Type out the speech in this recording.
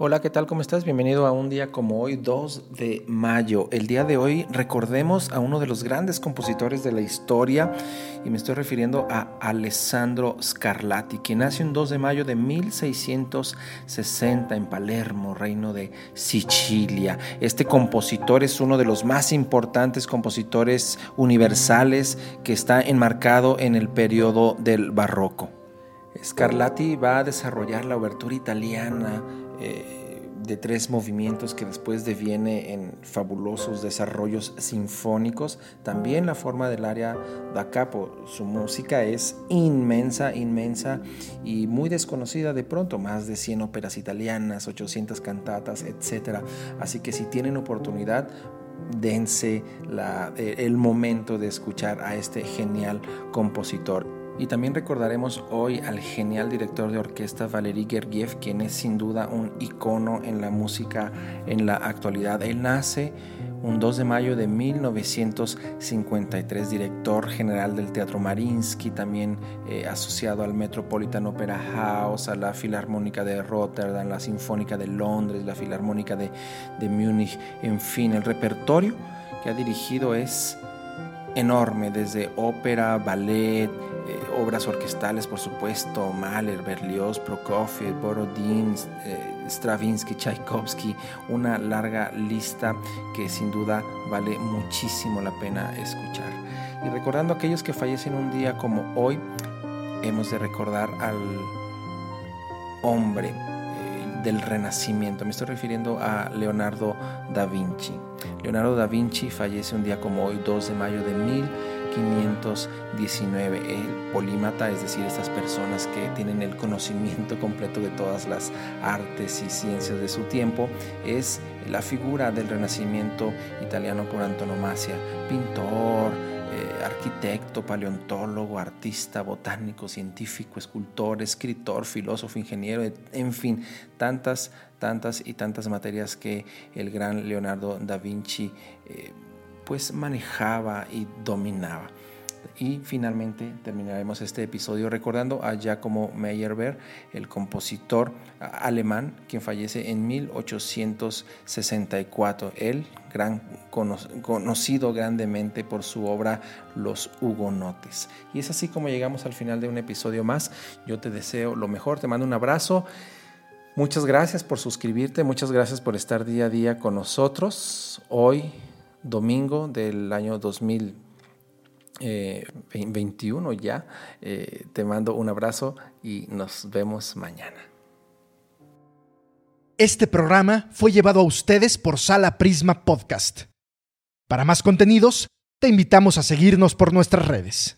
Hola, ¿qué tal? ¿Cómo estás? Bienvenido a un día como hoy, 2 de mayo. El día de hoy recordemos a uno de los grandes compositores de la historia y me estoy refiriendo a Alessandro Scarlatti, quien nace un 2 de mayo de 1660 en Palermo, reino de Sicilia. Este compositor es uno de los más importantes compositores universales que está enmarcado en el periodo del barroco. Scarlatti va a desarrollar la obertura italiana eh, de tres movimientos que después deviene en fabulosos desarrollos sinfónicos. También la forma del área da capo. Su música es inmensa, inmensa y muy desconocida de pronto. Más de 100 óperas italianas, 800 cantatas, etc. Así que si tienen oportunidad, dense eh, el momento de escuchar a este genial compositor. Y también recordaremos hoy al genial director de orquesta Valery Gergiev, quien es sin duda un icono en la música en la actualidad. Él nace un 2 de mayo de 1953, director general del Teatro Marinsky, también eh, asociado al Metropolitan Opera House, a la Filarmónica de Rotterdam, la Sinfónica de Londres, la Filarmónica de, de Múnich, en fin, el repertorio que ha dirigido es enorme, desde ópera, ballet, eh, obras orquestales, por supuesto, Mahler, Berlioz, Prokofiev, Borodin, eh, Stravinsky, Tchaikovsky, una larga lista que sin duda vale muchísimo la pena escuchar. Y recordando a aquellos que fallecen un día como hoy, hemos de recordar al hombre del Renacimiento. Me estoy refiriendo a Leonardo da Vinci. Leonardo da Vinci fallece un día como hoy, 2 de mayo de 1519. El polímata, es decir, estas personas que tienen el conocimiento completo de todas las artes y ciencias de su tiempo, es la figura del Renacimiento italiano por antonomasia. Pintor, eh, arquitecto, paleontólogo, artista, botánico, científico, escultor, escritor, filósofo, ingeniero, en fin, tantas, tantas y tantas materias que el gran Leonardo da Vinci eh, pues manejaba y dominaba. Y finalmente terminaremos este episodio recordando a Giacomo Meyerbeer, el compositor alemán, quien fallece en 1864. Él, gran, conocido grandemente por su obra Los Hugonotes. Y es así como llegamos al final de un episodio más. Yo te deseo lo mejor, te mando un abrazo. Muchas gracias por suscribirte, muchas gracias por estar día a día con nosotros. Hoy, domingo del año 2020 21 eh, ya. Eh, te mando un abrazo y nos vemos mañana. Este programa fue llevado a ustedes por Sala Prisma Podcast. Para más contenidos, te invitamos a seguirnos por nuestras redes.